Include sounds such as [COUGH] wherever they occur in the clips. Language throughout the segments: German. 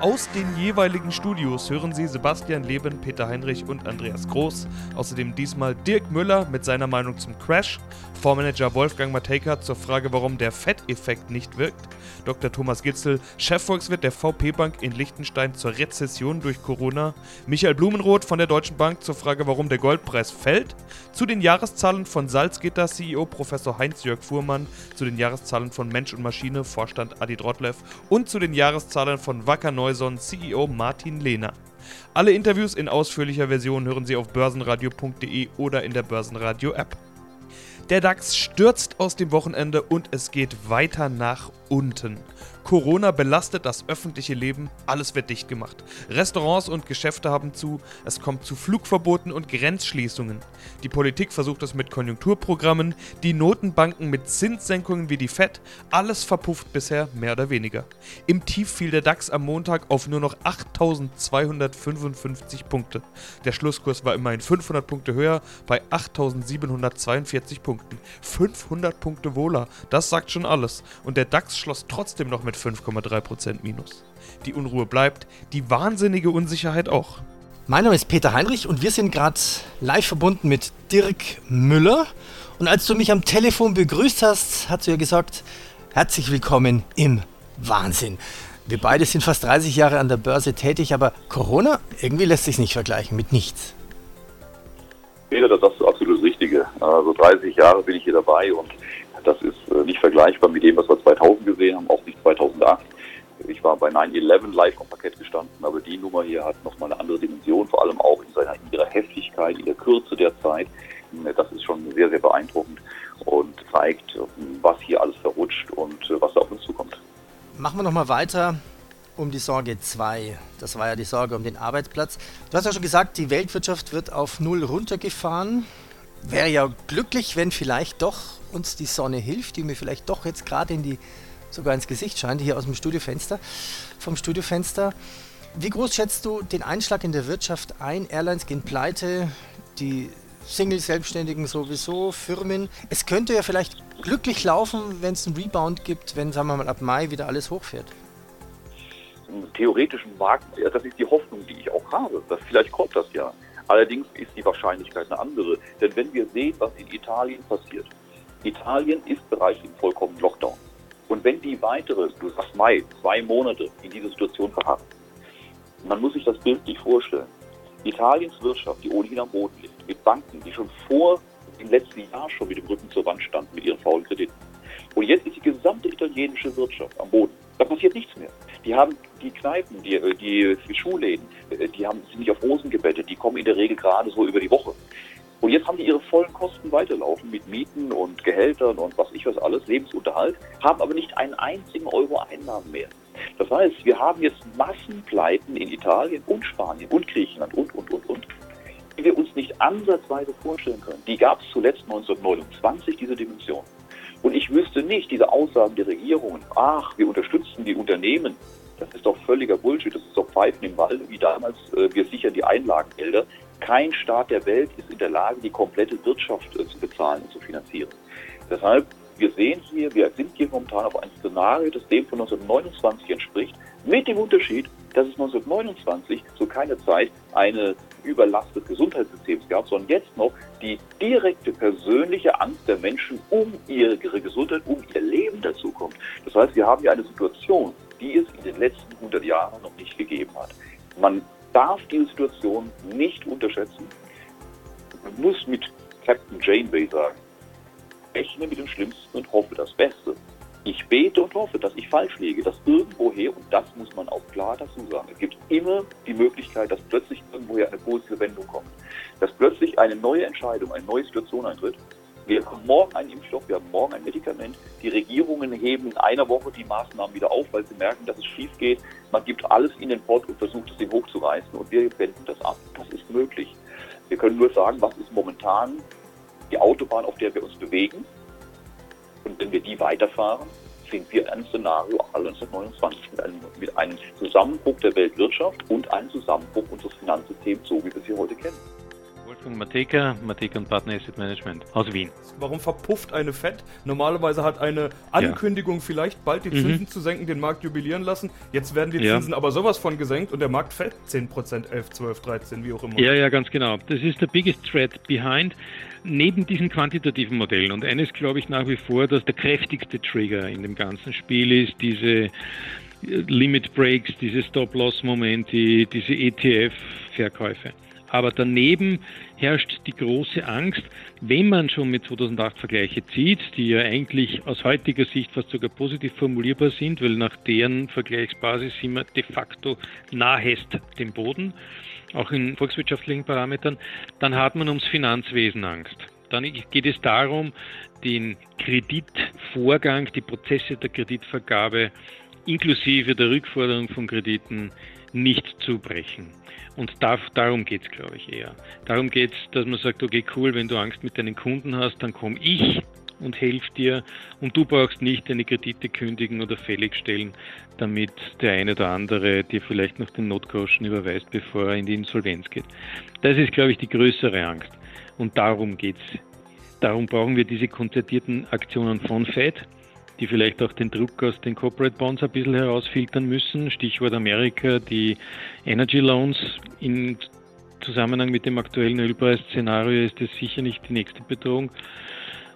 Aus den jeweiligen Studios hören Sie Sebastian Leben, Peter Heinrich und Andreas Groß. Außerdem diesmal Dirk Müller mit seiner Meinung zum Crash, Fondsmanager Wolfgang Matejka zur Frage, warum der Fetteffekt nicht wirkt, Dr. Thomas Gitzel, Chefvolkswirt der VP Bank in Liechtenstein zur Rezession durch Corona, Michael Blumenroth von der Deutschen Bank zur Frage, warum der Goldpreis fällt, zu den Jahreszahlen von Salzgitter CEO Professor Heinz-Jörg Fuhrmann, zu den Jahreszahlen von Mensch und Maschine Vorstand Adi Drotlev und zu den Jahreszahlen von Wacker Neuson CEO Martin Lehner. Alle Interviews in ausführlicher Version hören Sie auf börsenradio.de oder in der Börsenradio App. Der DAX stürzt aus dem Wochenende und es geht weiter nach unten. Corona belastet das öffentliche Leben, alles wird dicht gemacht. Restaurants und Geschäfte haben zu, es kommt zu Flugverboten und Grenzschließungen. Die Politik versucht es mit Konjunkturprogrammen, die Notenbanken mit Zinssenkungen wie die FED, alles verpufft bisher mehr oder weniger. Im Tief fiel der DAX am Montag auf nur noch 8255 Punkte. Der Schlusskurs war immerhin 500 Punkte höher bei 8742 Punkten. 500 Punkte wohler, das sagt schon alles. Und der DAX schloss trotzdem noch mit 5,3% Minus. Die Unruhe bleibt, die wahnsinnige Unsicherheit auch. Mein Name ist Peter Heinrich und wir sind gerade live verbunden mit Dirk Müller. Und als du mich am Telefon begrüßt hast, hast du ja gesagt, herzlich willkommen im Wahnsinn. Wir beide sind fast 30 Jahre an der Börse tätig, aber Corona, irgendwie lässt sich nicht vergleichen mit nichts. Peter, das ist absolut das Richtige. Also 30 Jahre bin ich hier dabei und das ist äh, nicht vergleichbar mit dem, was wir 2000 gesehen haben, auch nicht 2008. Ich war bei 9-11 live am Parkett gestanden, aber die Nummer hier hat nochmal eine andere Dimension, vor allem auch in, seiner, in ihrer Heftigkeit, in der Kürze der Zeit. Das ist schon sehr, sehr beeindruckend und zeigt, was hier alles verrutscht und was da auf uns zukommt. Machen wir nochmal weiter um die Sorge 2. Das war ja die Sorge um den Arbeitsplatz. Du hast ja schon gesagt, die Weltwirtschaft wird auf Null runtergefahren. Wäre ja glücklich, wenn vielleicht doch uns die Sonne hilft, die mir vielleicht doch jetzt gerade in die sogar ins Gesicht scheint, hier aus dem Studiofenster, vom Studiofenster. Wie groß schätzt du den Einschlag in der Wirtschaft ein? Airlines gehen pleite, die Single-Selbstständigen sowieso, Firmen. Es könnte ja vielleicht glücklich laufen, wenn es einen Rebound gibt, wenn, sagen wir mal, ab Mai wieder alles hochfährt. Im theoretischen Markt, das ist die Hoffnung, die ich auch habe. Dass vielleicht kommt das ja. Allerdings ist die Wahrscheinlichkeit eine andere. Denn wenn wir sehen, was in Italien passiert, Italien ist bereits im vollkommenen Lockdown. Und wenn die weitere, du sagst Mai, zwei Monate in dieser Situation verharren, man muss sich das Bild nicht vorstellen. Italiens Wirtschaft, die ohnehin am Boden liegt, mit Banken, die schon vor dem letzten Jahr schon mit dem Rücken zur Wand standen mit ihren faulen Krediten. Und jetzt ist die gesamte italienische Wirtschaft am Boden. Da passiert nichts mehr. Die haben die Kneipen, die, die, die Schuhläden, die haben, sind nicht auf Rosen gebettet, die kommen in der Regel gerade so über die Woche. Und jetzt haben die ihre vollen Kosten weiterlaufen mit Mieten und Gehältern und was ich was alles, Lebensunterhalt, haben aber nicht einen einzigen Euro Einnahmen mehr. Das heißt, wir haben jetzt Massenpleiten in Italien und Spanien und Griechenland und, und, und, und, die wir uns nicht ansatzweise vorstellen können. Die gab es zuletzt 1929, diese Dimension. Und ich wüsste nicht, diese Aussagen der Regierungen, ach, wir unterstützen die Unternehmen, das ist doch völliger Bullshit, das ist doch Pfeifen im Wald, wie damals, äh, wir sichern die Einlagengelder. Kein Staat der Welt ist in der Lage, die komplette Wirtschaft äh, zu bezahlen und zu finanzieren. Deshalb, wir sehen hier, wir sind hier momentan auf ein Szenario, das dem von 1929 entspricht, mit dem Unterschied, dass es 1929 zu keiner Zeit eine Überlast des Gesundheitssystems gab, sondern jetzt noch die direkte persönliche Angst der Menschen um ihre Gesundheit, um ihr Leben dazukommt. Das heißt, wir haben hier eine Situation, die es in den letzten 100 Jahren noch nicht gegeben hat. Man darf diese Situation nicht unterschätzen. Man muss mit Captain Janeway sagen, rechne mit dem Schlimmsten und hoffe das Beste. Ich bete und hoffe, dass ich falsch liege, dass irgendwoher, und das muss man auch klar dazu sagen, es gibt immer die Möglichkeit, dass plötzlich irgendwoher eine positive Wendung kommt, dass plötzlich eine neue Entscheidung, eine neue Situation eintritt. Wir haben morgen einen Impfstoff, wir haben morgen ein Medikament. Die Regierungen heben in einer Woche die Maßnahmen wieder auf, weil sie merken, dass es schief geht. Man gibt alles in den Pott und versucht es hochzureißen und wir wenden das ab. Das ist möglich. Wir können nur sagen, was ist momentan die Autobahn, auf der wir uns bewegen. Und wenn wir die weiterfahren, sehen wir ein Szenario 1929 mit einem, mit einem Zusammenbruch der Weltwirtschaft und einem Zusammenbruch unseres Finanzsystems, so wie wir sie heute kennen. Wolfgang Mateka, Mateka und Partner Asset Management aus Wien. Warum verpufft eine FED? Normalerweise hat eine Ankündigung ja. vielleicht bald die Zinsen mhm. zu senken den Markt jubilieren lassen. Jetzt werden die Zinsen ja. aber sowas von gesenkt und der Markt fällt 10%, 11, 12, 13, wie auch immer. Ja, ja, ganz genau. Das ist der biggest threat behind. Neben diesen quantitativen Modellen und eines glaube ich nach wie vor, dass der kräftigste Trigger in dem ganzen Spiel ist, diese Limit Breaks, diese Stop-Loss-Momente, diese ETF-Verkäufe. Aber daneben herrscht die große Angst, wenn man schon mit 2008 Vergleiche zieht, die ja eigentlich aus heutiger Sicht fast sogar positiv formulierbar sind, weil nach deren Vergleichsbasis sind wir de facto nahest dem Boden, auch in volkswirtschaftlichen Parametern, dann hat man ums Finanzwesen Angst. Dann geht es darum, den Kreditvorgang, die Prozesse der Kreditvergabe inklusive der Rückforderung von Krediten nicht zu brechen. Und da, darum geht es, glaube ich, eher. Darum geht es, dass man sagt, okay, cool, wenn du Angst mit deinen Kunden hast, dann komme ich und helfe dir und du brauchst nicht deine Kredite kündigen oder fällig stellen, damit der eine oder andere dir vielleicht noch den Notgroschen überweist, bevor er in die Insolvenz geht. Das ist, glaube ich, die größere Angst. Und darum geht es. Darum brauchen wir diese konzertierten Aktionen von Fed die vielleicht auch den Druck aus den Corporate Bonds ein bisschen herausfiltern müssen. Stichwort Amerika, die Energy Loans. In Zusammenhang mit dem aktuellen Ölpreisszenario ist das sicher nicht die nächste Bedrohung.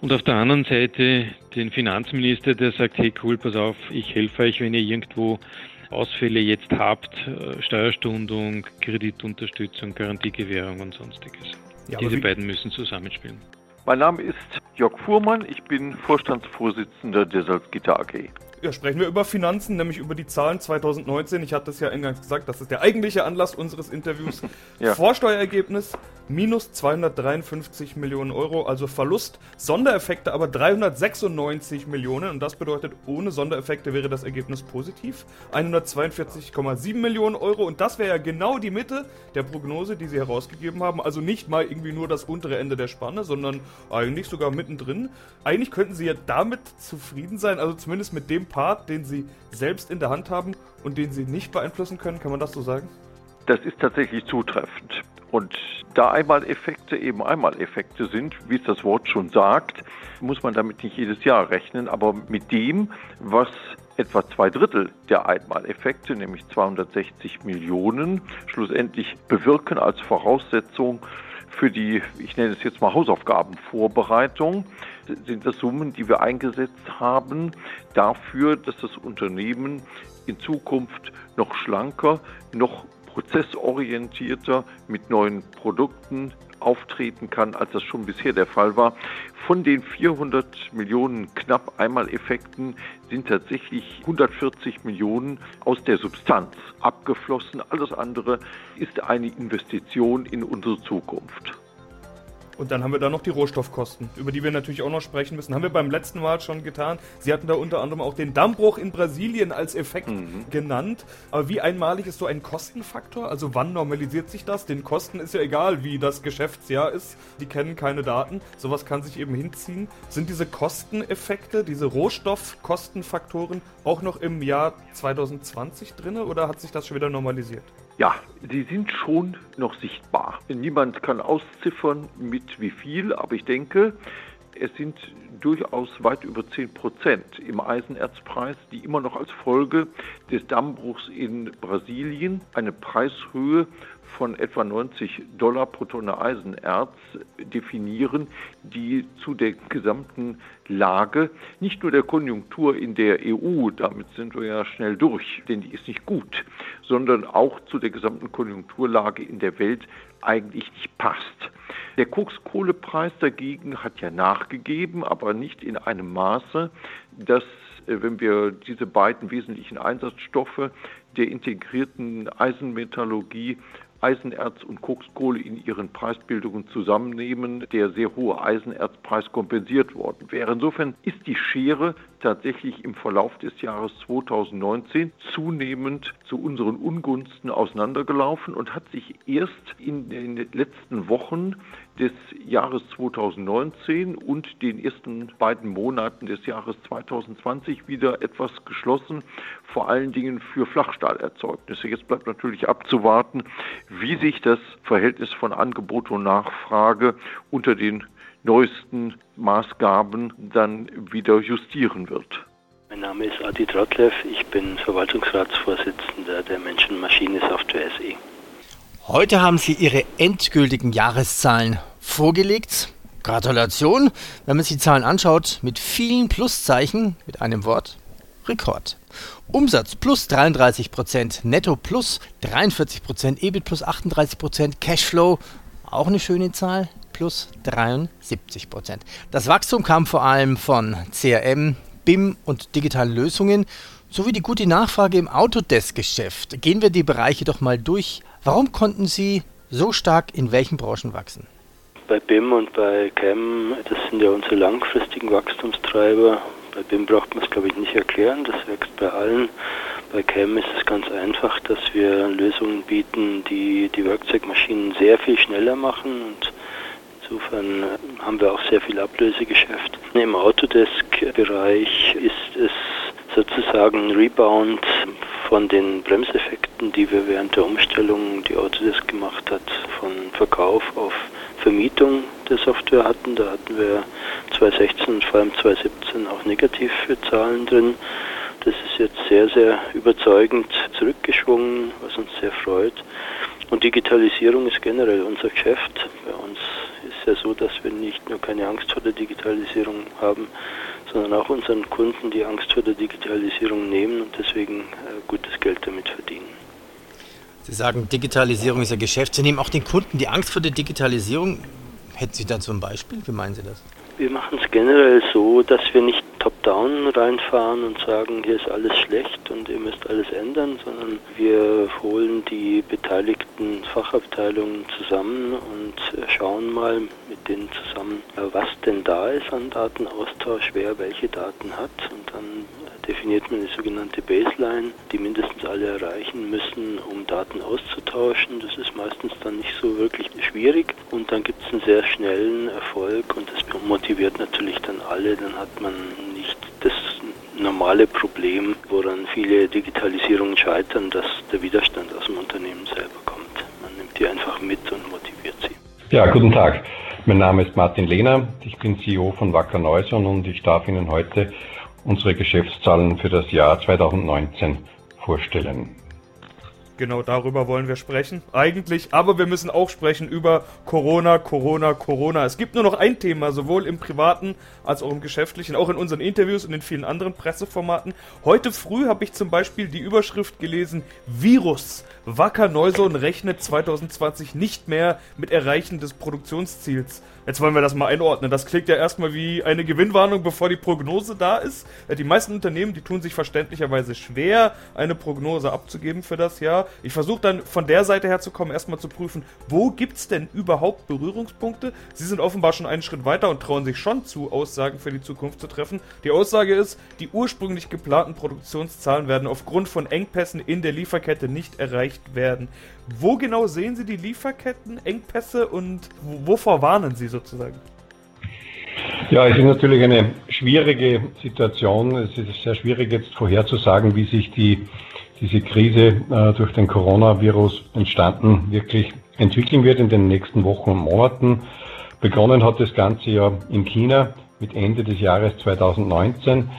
Und auf der anderen Seite den Finanzminister, der sagt, hey cool, pass auf, ich helfe euch, wenn ihr irgendwo Ausfälle jetzt habt, äh, Steuerstundung, Kreditunterstützung, Garantiegewährung und sonstiges. Ja, Diese beiden müssen zusammenspielen. Mein Name ist Jörg Fuhrmann, ich bin Vorstandsvorsitzender der Salzgitter AG. Ja, sprechen wir über Finanzen, nämlich über die Zahlen 2019. Ich hatte es ja eingangs gesagt, das ist der eigentliche Anlass unseres Interviews. [LAUGHS] ja. Vorsteuerergebnis minus 253 Millionen Euro, also Verlust. Sondereffekte aber 396 Millionen und das bedeutet, ohne Sondereffekte wäre das Ergebnis positiv. 142,7 Millionen Euro und das wäre ja genau die Mitte der Prognose, die Sie herausgegeben haben. Also nicht mal irgendwie nur das untere Ende der Spanne, sondern eigentlich sogar mittendrin. Eigentlich könnten Sie ja damit zufrieden sein, also zumindest mit dem Part, den Sie selbst in der Hand haben und den Sie nicht beeinflussen können. Kann man das so sagen? Das ist tatsächlich zutreffend. Und da Einmaleffekte eben Einmaleffekte sind, wie es das Wort schon sagt, muss man damit nicht jedes Jahr rechnen, aber mit dem, was etwa zwei Drittel der Einmaleffekte, nämlich 260 Millionen, schlussendlich bewirken als Voraussetzung für die, ich nenne es jetzt mal Hausaufgabenvorbereitung, sind das Summen, die wir eingesetzt haben dafür, dass das Unternehmen in Zukunft noch schlanker, noch prozessorientierter mit neuen Produkten auftreten kann, als das schon bisher der Fall war. Von den 400 Millionen knapp Einmaleffekten sind tatsächlich 140 Millionen aus der Substanz abgeflossen. Alles andere ist eine Investition in unsere Zukunft. Und dann haben wir da noch die Rohstoffkosten, über die wir natürlich auch noch sprechen müssen. Haben wir beim letzten Mal schon getan. Sie hatten da unter anderem auch den Dammbruch in Brasilien als Effekt mhm. genannt. Aber wie einmalig ist so ein Kostenfaktor? Also wann normalisiert sich das? Den Kosten ist ja egal, wie das Geschäftsjahr ist. Die kennen keine Daten. Sowas kann sich eben hinziehen. Sind diese Kosteneffekte, diese Rohstoffkostenfaktoren auch noch im Jahr 2020 drin oder hat sich das schon wieder normalisiert? Ja, sie sind schon noch sichtbar. Niemand kann ausziffern, mit wie viel, aber ich denke, es sind durchaus weit über 10 Prozent im Eisenerzpreis, die immer noch als Folge des Dammbruchs in Brasilien eine Preishöhe von etwa 90 Dollar pro Tonne Eisenerz definieren, die zu der gesamten Lage, nicht nur der Konjunktur in der EU, damit sind wir ja schnell durch, denn die ist nicht gut, sondern auch zu der gesamten Konjunkturlage in der Welt eigentlich nicht passt. Der Kokskohlepreis dagegen hat ja nachgegeben, aber nicht in einem Maße, dass äh, wenn wir diese beiden wesentlichen Einsatzstoffe der integrierten Eisenmetallurgie Eisenerz und Kokskohle in ihren Preisbildungen zusammennehmen, der sehr hohe Eisenerzpreis kompensiert worden wäre. Insofern ist die Schere tatsächlich im Verlauf des Jahres 2019 zunehmend zu unseren Ungunsten auseinandergelaufen und hat sich erst in den letzten Wochen des Jahres 2019 und den ersten beiden Monaten des Jahres 2020 wieder etwas geschlossen, vor allen Dingen für Flachstahlerzeugnisse. Jetzt bleibt natürlich abzuwarten, wie sich das Verhältnis von Angebot und Nachfrage unter den neuesten Maßgaben dann wieder justieren wird. Mein Name ist Adi Trotlev, ich bin Verwaltungsratsvorsitzender der Menschen-Maschine-Software SE. Heute haben Sie Ihre endgültigen Jahreszahlen vorgelegt. Gratulation, wenn man sich die Zahlen anschaut, mit vielen Pluszeichen, mit einem Wort, Rekord. Umsatz plus 33%, Netto plus 43%, EBIT plus 38%, Cashflow, auch eine schöne Zahl, plus 73 Prozent. Das Wachstum kam vor allem von CRM, BIM und digitalen Lösungen sowie die gute Nachfrage im Autodesk-Geschäft. Gehen wir die Bereiche doch mal durch. Warum konnten Sie so stark in welchen Branchen wachsen? Bei BIM und bei CAM, das sind ja unsere langfristigen Wachstumstreiber. Bei BIM braucht man es, glaube ich, nicht erklären. Das wächst bei allen. Bei CAM ist es ganz einfach, dass wir Lösungen bieten, die die Werkzeugmaschinen sehr viel schneller machen und Insofern äh, haben wir auch sehr viel Ablösegeschäft. Im Autodesk-Bereich ist es sozusagen ein Rebound von den Bremseffekten, die wir während der Umstellung, die Autodesk gemacht hat, von Verkauf auf Vermietung der Software hatten. Da hatten wir 2016 und vor allem 2017 auch negativ für Zahlen drin. Das ist jetzt sehr, sehr überzeugend zurückgeschwungen, was uns sehr freut. Und Digitalisierung ist generell unser Geschäft. Bei uns ja so, dass wir nicht nur keine Angst vor der Digitalisierung haben, sondern auch unseren Kunden die Angst vor der Digitalisierung nehmen und deswegen äh, gutes Geld damit verdienen. Sie sagen, Digitalisierung ist ein Geschäft. Sie nehmen auch den Kunden die Angst vor der Digitalisierung. Hätten Sie dazu ein Beispiel? Wie meinen Sie das? Wir machen es generell so, dass wir nicht top-down reinfahren und sagen, hier ist alles schlecht und ihr müsst alles ändern, sondern wir holen die beteiligten Fachabteilungen zusammen und schauen mal mit denen zusammen, was denn da ist an Datenaustausch, wer welche Daten hat und dann definiert man die sogenannte Baseline, die mindestens alle erreichen müssen, um Daten auszutauschen. Das ist meistens dann nicht so wirklich schwierig und dann gibt es einen sehr schnellen Erfolg und das motiviert natürlich dann alle. Dann hat man normale Problem, woran viele Digitalisierungen scheitern, dass der Widerstand aus dem Unternehmen selber kommt. Man nimmt die einfach mit und motiviert sie. Ja, guten Tag. Mein Name ist Martin Lehner. Ich bin CEO von Wacker Neuson und ich darf Ihnen heute unsere Geschäftszahlen für das Jahr 2019 vorstellen. Genau darüber wollen wir sprechen. Eigentlich, aber wir müssen auch sprechen über Corona, Corona, Corona. Es gibt nur noch ein Thema, sowohl im privaten als auch im geschäftlichen, auch in unseren Interviews und in vielen anderen Presseformaten. Heute früh habe ich zum Beispiel die Überschrift gelesen: Virus. Wacker Neusohn rechnet 2020 nicht mehr mit Erreichen des Produktionsziels. Jetzt wollen wir das mal einordnen. Das klingt ja erstmal wie eine Gewinnwarnung, bevor die Prognose da ist. Die meisten Unternehmen, die tun sich verständlicherweise schwer, eine Prognose abzugeben für das Jahr. Ich versuche dann von der Seite her zu kommen, erstmal zu prüfen, wo gibt es denn überhaupt Berührungspunkte? Sie sind offenbar schon einen Schritt weiter und trauen sich schon zu, Aussagen für die Zukunft zu treffen. Die Aussage ist, die ursprünglich geplanten Produktionszahlen werden aufgrund von Engpässen in der Lieferkette nicht erreicht werden. Wo genau sehen Sie die Lieferketten, Engpässe und wovor warnen Sie sozusagen? Ja, es ist natürlich eine schwierige Situation. Es ist sehr schwierig jetzt vorherzusagen, wie sich die, diese Krise äh, durch den Coronavirus entstanden wirklich entwickeln wird in den nächsten Wochen und Monaten. Begonnen hat das Ganze ja in China mit Ende des Jahres 2019.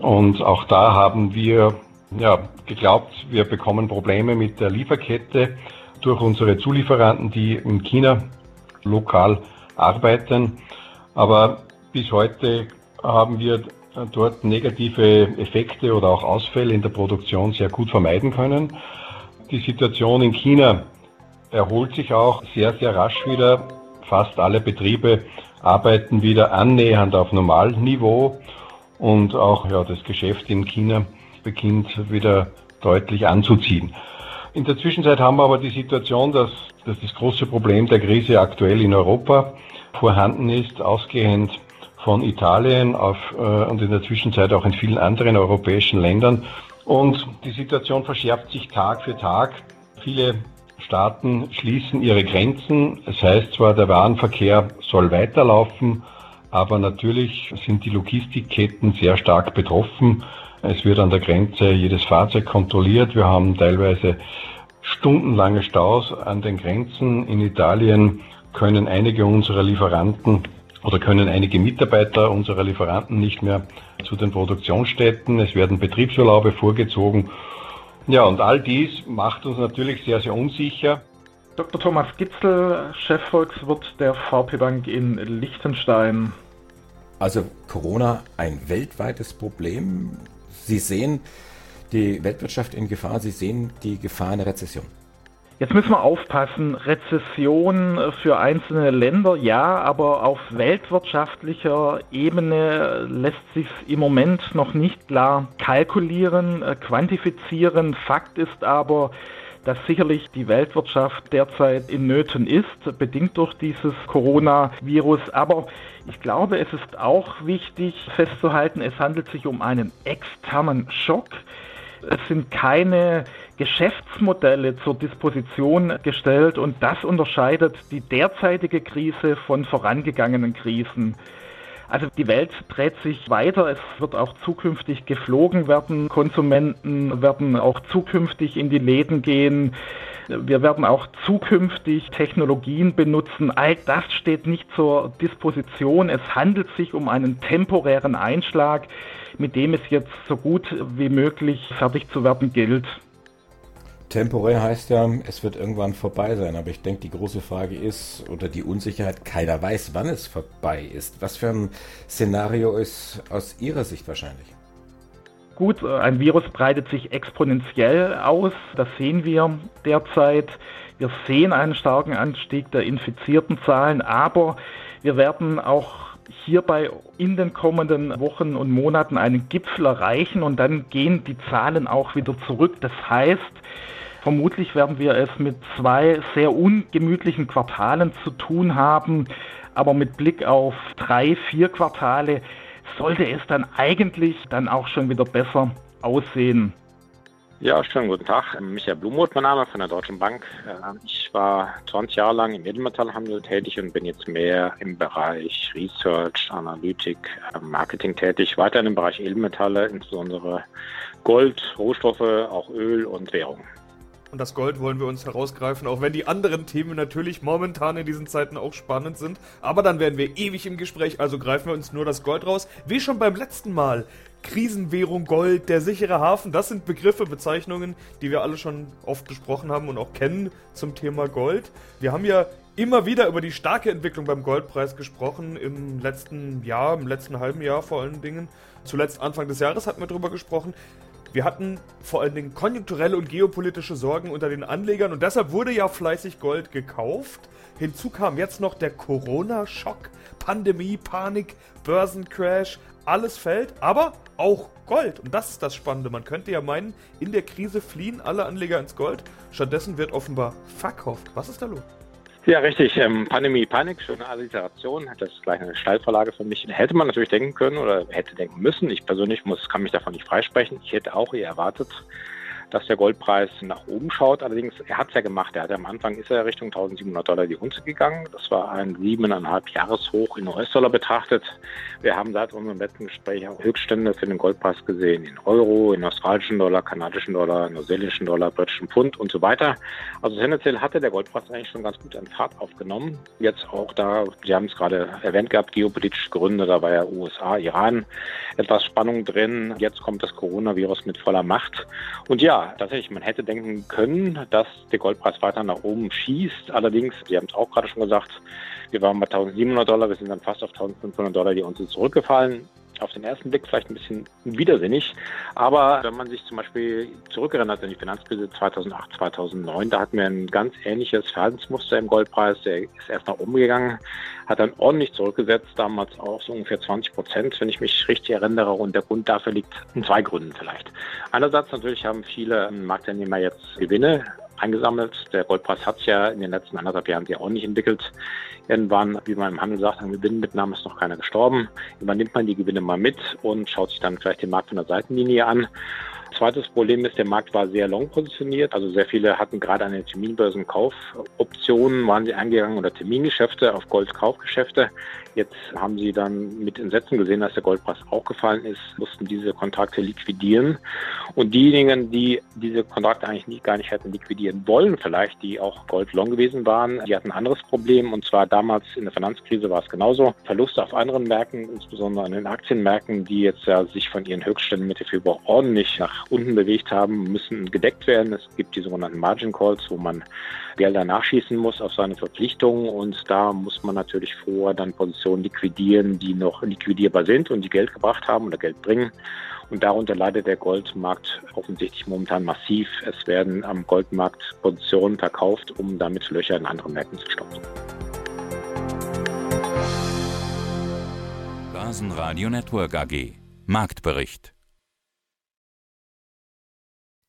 Und auch da haben wir ja, geglaubt, wir bekommen Probleme mit der Lieferkette durch unsere Zulieferanten, die in China lokal arbeiten. Aber bis heute haben wir dort negative Effekte oder auch Ausfälle in der Produktion sehr gut vermeiden können. Die Situation in China erholt sich auch sehr, sehr rasch wieder. Fast alle Betriebe arbeiten wieder annähernd auf Normalniveau und auch ja, das Geschäft in China beginnt wieder deutlich anzuziehen. In der Zwischenzeit haben wir aber die Situation, dass, dass das große Problem der Krise aktuell in Europa vorhanden ist, ausgehend von Italien auf, äh, und in der Zwischenzeit auch in vielen anderen europäischen Ländern. Und die Situation verschärft sich Tag für Tag. Viele Staaten schließen ihre Grenzen. Es heißt zwar, der Warenverkehr soll weiterlaufen, aber natürlich sind die Logistikketten sehr stark betroffen. Es wird an der Grenze jedes Fahrzeug kontrolliert. Wir haben teilweise stundenlange Staus an den Grenzen. In Italien können einige unserer Lieferanten oder können einige Mitarbeiter unserer Lieferanten nicht mehr zu den Produktionsstätten. Es werden Betriebsurlaube vorgezogen. Ja, und all dies macht uns natürlich sehr, sehr unsicher. Dr. Thomas Gitzel, Chefvolkswirt der VP Bank in Liechtenstein. Also Corona ein weltweites Problem. Sie sehen die Weltwirtschaft in Gefahr, Sie sehen die Gefahr einer Rezession. Jetzt müssen wir aufpassen. Rezession für einzelne Länder, ja, aber auf weltwirtschaftlicher Ebene lässt sich im Moment noch nicht klar kalkulieren, äh, quantifizieren. Fakt ist aber, dass sicherlich die Weltwirtschaft derzeit in Nöten ist, bedingt durch dieses Coronavirus. Aber ich glaube, es ist auch wichtig festzuhalten, es handelt sich um einen externen Schock. Es sind keine Geschäftsmodelle zur Disposition gestellt und das unterscheidet die derzeitige Krise von vorangegangenen Krisen. Also die Welt dreht sich weiter, es wird auch zukünftig geflogen werden, Konsumenten werden auch zukünftig in die Läden gehen, wir werden auch zukünftig Technologien benutzen. All das steht nicht zur Disposition. Es handelt sich um einen temporären Einschlag, mit dem es jetzt so gut wie möglich fertig zu werden gilt. Temporär heißt ja, es wird irgendwann vorbei sein. Aber ich denke, die große Frage ist, oder die Unsicherheit, keiner weiß, wann es vorbei ist. Was für ein Szenario ist aus Ihrer Sicht wahrscheinlich? Gut, ein Virus breitet sich exponentiell aus. Das sehen wir derzeit. Wir sehen einen starken Anstieg der infizierten Zahlen, aber wir werden auch hierbei in den kommenden Wochen und Monaten einen Gipfel erreichen und dann gehen die Zahlen auch wieder zurück. Das heißt, Vermutlich werden wir es mit zwei sehr ungemütlichen Quartalen zu tun haben, aber mit Blick auf drei, vier Quartale sollte es dann eigentlich dann auch schon wieder besser aussehen. Ja, schönen guten Tag. Michael Blumroth, mein Name von der Deutschen Bank. Äh, ich war 20 Jahre lang im Edelmetallhandel tätig und bin jetzt mehr im Bereich Research, Analytik, äh, Marketing tätig. Weiter im Bereich Edelmetalle, insbesondere Gold, Rohstoffe, auch Öl und Währung. Und das Gold wollen wir uns herausgreifen, auch wenn die anderen Themen natürlich momentan in diesen Zeiten auch spannend sind. Aber dann werden wir ewig im Gespräch, also greifen wir uns nur das Gold raus. Wie schon beim letzten Mal. Krisenwährung Gold, der sichere Hafen, das sind Begriffe, Bezeichnungen, die wir alle schon oft besprochen haben und auch kennen zum Thema Gold. Wir haben ja immer wieder über die starke Entwicklung beim Goldpreis gesprochen, im letzten Jahr, im letzten halben Jahr vor allen Dingen. Zuletzt Anfang des Jahres hatten wir darüber gesprochen. Wir hatten vor allen Dingen konjunkturelle und geopolitische Sorgen unter den Anlegern und deshalb wurde ja fleißig Gold gekauft. Hinzu kam jetzt noch der Corona-Schock, Pandemie, Panik, Börsencrash, alles fällt, aber auch Gold. Und das ist das Spannende. Man könnte ja meinen, in der Krise fliehen alle Anleger ins Gold. Stattdessen wird offenbar verkauft. Was ist da los? Ja, richtig. Ähm, Pandemie, Panik, schöne Alliteration. Das ist gleich eine Steilvorlage für mich. Hätte man natürlich denken können oder hätte denken müssen. Ich persönlich muss, kann mich davon nicht freisprechen. Ich hätte auch eher erwartet, dass der Goldpreis nach oben schaut. Allerdings, er hat es ja gemacht. Er hat am Anfang ist er Richtung 1700 Dollar die Unze gegangen. Das war ein siebeneinhalb Jahreshoch in US-Dollar betrachtet. Wir haben seit unserem letzten Gespräch auch Höchststände für den Goldpreis gesehen in Euro, in australischen Dollar, kanadischen Dollar, neuseeländischen Dollar, britischen Pfund und so weiter. Also tendenziell hatte der Goldpreis eigentlich schon ganz gut an Fahrt aufgenommen. Jetzt auch da, Sie haben es gerade erwähnt gehabt, geopolitische Gründe, da war ja USA, Iran etwas Spannung drin. Jetzt kommt das Coronavirus mit voller Macht. Und ja, tatsächlich, man hätte denken können, dass der Goldpreis weiter nach oben schießt. Allerdings, Sie haben es auch gerade schon gesagt, wir waren bei 1700 Dollar, wir sind dann fast auf 1500 Dollar die uns zurückgefallen auf den ersten Blick vielleicht ein bisschen widersinnig. Aber wenn man sich zum Beispiel zurückerinnert an die Finanzkrise 2008, 2009, da hatten wir ein ganz ähnliches Verhaltensmuster im Goldpreis. Der ist erst nach oben gegangen, hat dann ordentlich zurückgesetzt, damals auch so ungefähr 20 Prozent, wenn ich mich richtig erinnere. Und der Grund dafür liegt in zwei Gründen vielleicht. Einerseits natürlich haben viele Marktteilnehmer jetzt Gewinne eingesammelt. Der Goldpreis hat sich ja in den letzten anderthalb Jahren sehr ordentlich entwickelt. Irgendwann, wie man im Handel sagt, an Gewinnmitnahme ist noch keiner gestorben. Übernimmt man die Gewinne mal mit und schaut sich dann vielleicht den Markt von der Seitenlinie an. Zweites Problem ist, der Markt war sehr long positioniert. Also sehr viele hatten gerade an den Terminbörsen Kaufoptionen, waren sie eingegangen oder Termingeschäfte auf Goldkaufgeschäfte. Jetzt haben sie dann mit Entsetzen gesehen, dass der Goldpreis auch gefallen ist, mussten diese Kontrakte liquidieren. Und diejenigen, die diese Kontrakte eigentlich nie, gar nicht hätten liquidieren wollen, vielleicht, die auch Gold long gewesen waren, die hatten ein anderes Problem. Und zwar damals in der Finanzkrise war es genauso. Verluste auf anderen Märkten, insbesondere an den Aktienmärkten, die jetzt ja sich von ihren Höchstständen Mitte Februar ordentlich nach unten bewegt haben, müssen gedeckt werden. Es gibt die sogenannten Margin Calls, wo man Gelder nachschießen muss auf seine Verpflichtungen. Und da muss man natürlich vorher dann Positionen liquidieren, die noch liquidierbar sind und die Geld gebracht haben oder Geld bringen. Und darunter leidet der Goldmarkt offensichtlich momentan massiv. Es werden am Goldmarkt Positionen verkauft, um damit Löcher in anderen Märkten zu stopfen. Börsenradio Network AG Marktbericht